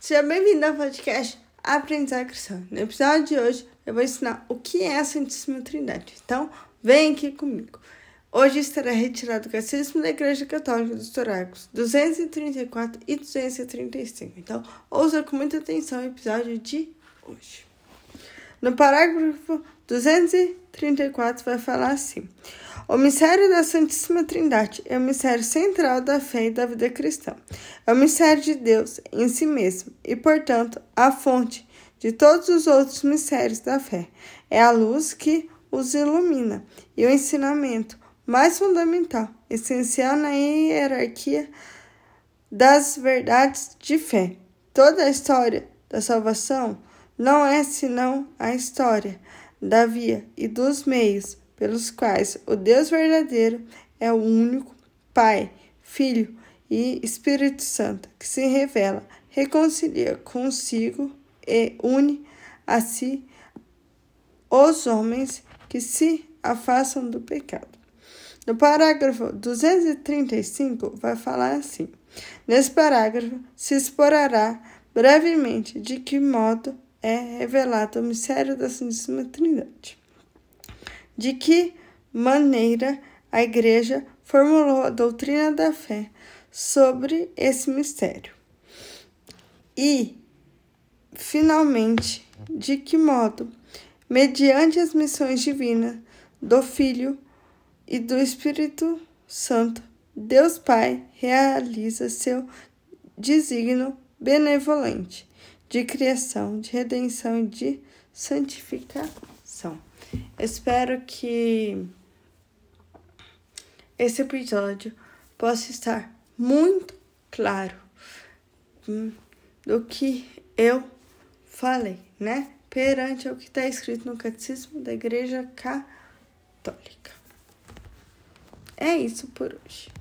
Seja bem-vindo ao podcast Aprendizagem Cristã. No episódio de hoje, eu vou ensinar o que é a Santíssima Trindade. Então, vem aqui comigo. Hoje estará retirado o Catecismo da Igreja Católica dos Torácicos 234 e 235. Então, ouça com muita atenção o episódio de hoje. No parágrafo 234 vai falar assim: O mistério da Santíssima Trindade é o mistério central da fé e da vida cristã. É o mistério de Deus em si mesmo e, portanto, a fonte de todos os outros mistérios da fé. É a luz que os ilumina e o ensinamento mais fundamental, essencial na hierarquia das verdades de fé. Toda a história da salvação não é senão a história da via e dos meios pelos quais o Deus verdadeiro é o único Pai, Filho e Espírito Santo que se revela, reconcilia consigo e une a si os homens que se afastam do pecado. No parágrafo 235 vai falar assim: Nesse parágrafo se explorará brevemente de que modo é revelado o mistério da Santíssima Trindade. De que maneira a Igreja formulou a doutrina da fé sobre esse mistério. E, finalmente, de que modo, mediante as missões divinas do Filho e do Espírito Santo, Deus Pai realiza seu desígnio benevolente de criação, de redenção e de santificação. Espero que esse episódio possa estar muito claro hum, do que eu falei, né? Perante o que está escrito no Catecismo da Igreja Católica. É isso por hoje.